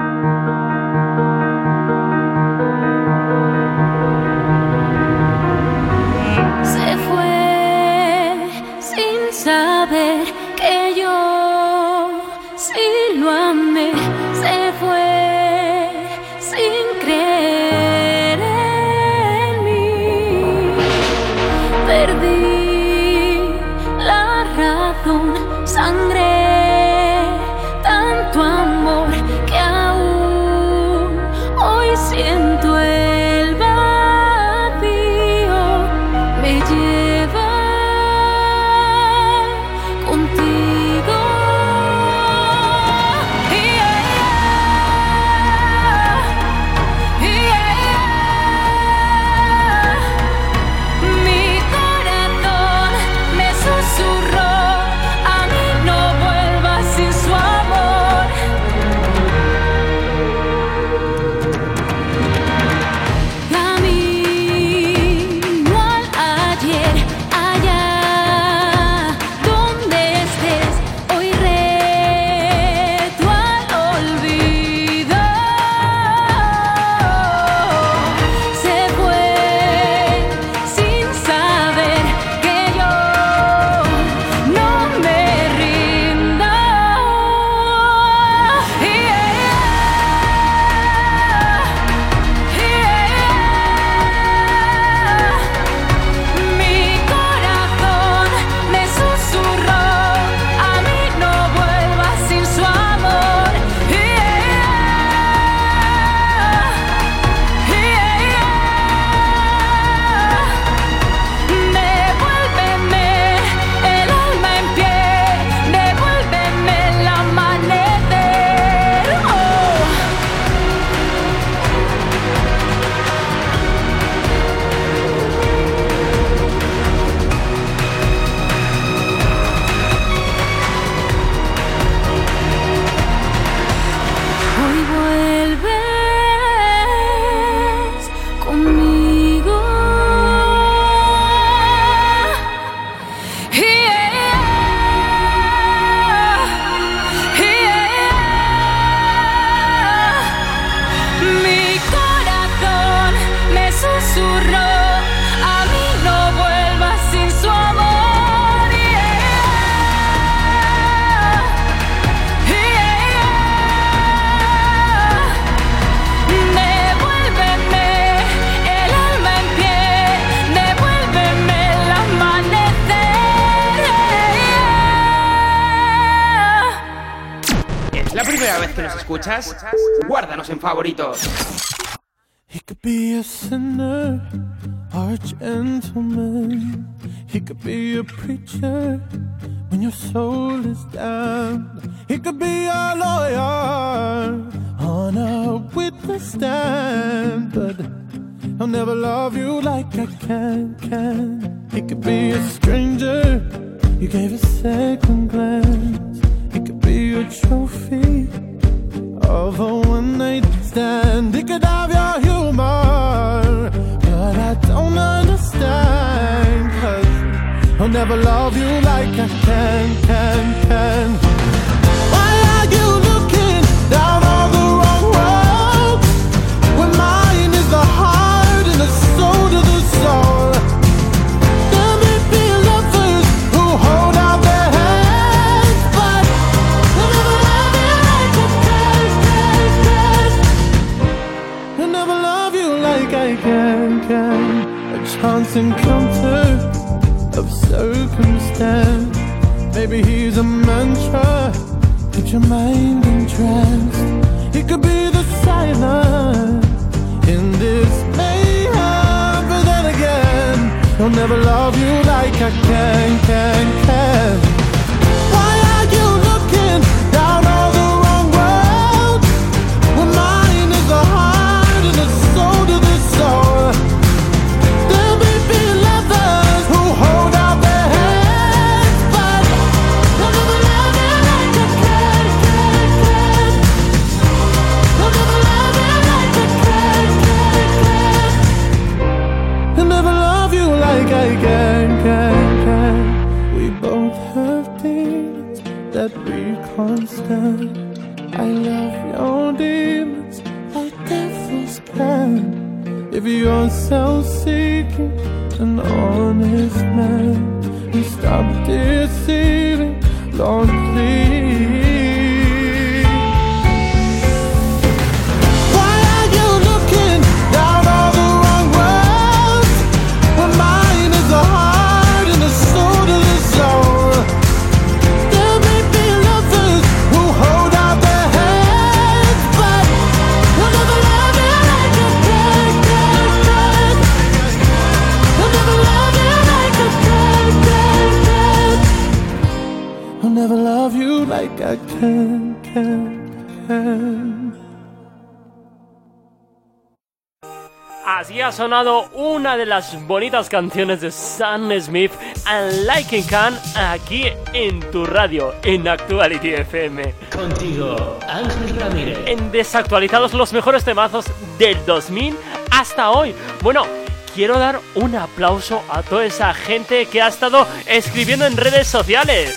Ha sonado una de las bonitas canciones de Sam Smith and Like Can aquí en tu radio, en Actuality FM. Contigo, Ángel Ramírez. En Desactualizados los mejores temazos del 2000 hasta hoy. Bueno, quiero dar un aplauso a toda esa gente que ha estado escribiendo en redes sociales.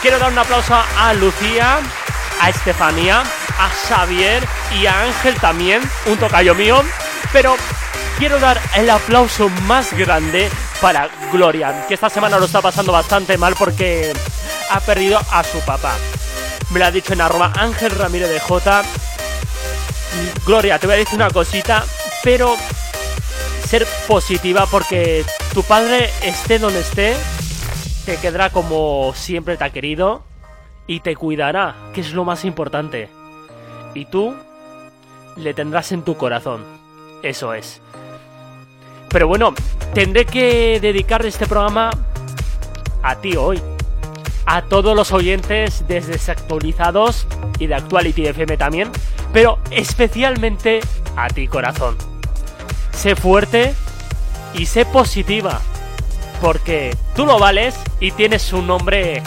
Quiero dar un aplauso a Lucía, a Estefanía, a Xavier y a Ángel también, un tocayo mío. Pero quiero dar el aplauso más grande para Gloria, que esta semana lo está pasando bastante mal porque ha perdido a su papá. Me lo ha dicho en arroba Ángel Ramírez de J. Gloria, te voy a decir una cosita, pero ser positiva porque tu padre esté donde esté, te quedará como siempre te ha querido y te cuidará, que es lo más importante. Y tú le tendrás en tu corazón. Eso es. Pero bueno, tendré que dedicar este programa a ti hoy. A todos los oyentes desde Desactualizados y de Actuality FM también. Pero especialmente a ti, corazón. Sé fuerte y sé positiva. Porque tú lo vales y tienes un nombre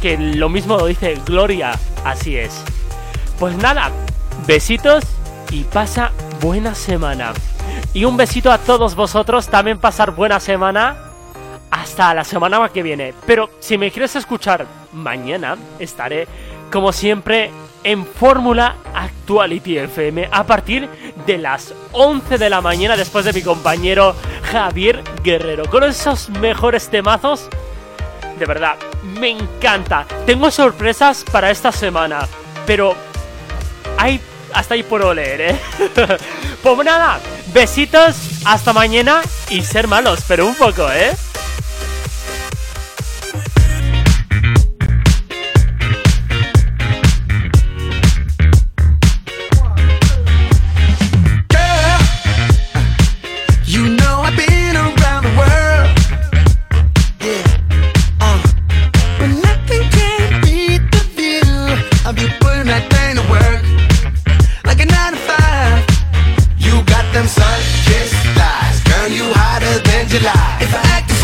que lo mismo lo dice Gloria. Así es. Pues nada, besitos y pasa buena semana. Y un besito a todos vosotros, también pasar buena semana. Hasta la semana que viene. Pero si me quieres escuchar mañana, estaré como siempre en Fórmula Actuality FM a partir de las 11 de la mañana después de mi compañero Javier Guerrero. Con esos mejores temazos. De verdad, me encanta. Tengo sorpresas para esta semana. Pero hay hasta ahí puedo leer, ¿eh? (laughs) pues nada, besitos, hasta mañana y ser malos, pero un poco, ¿eh? act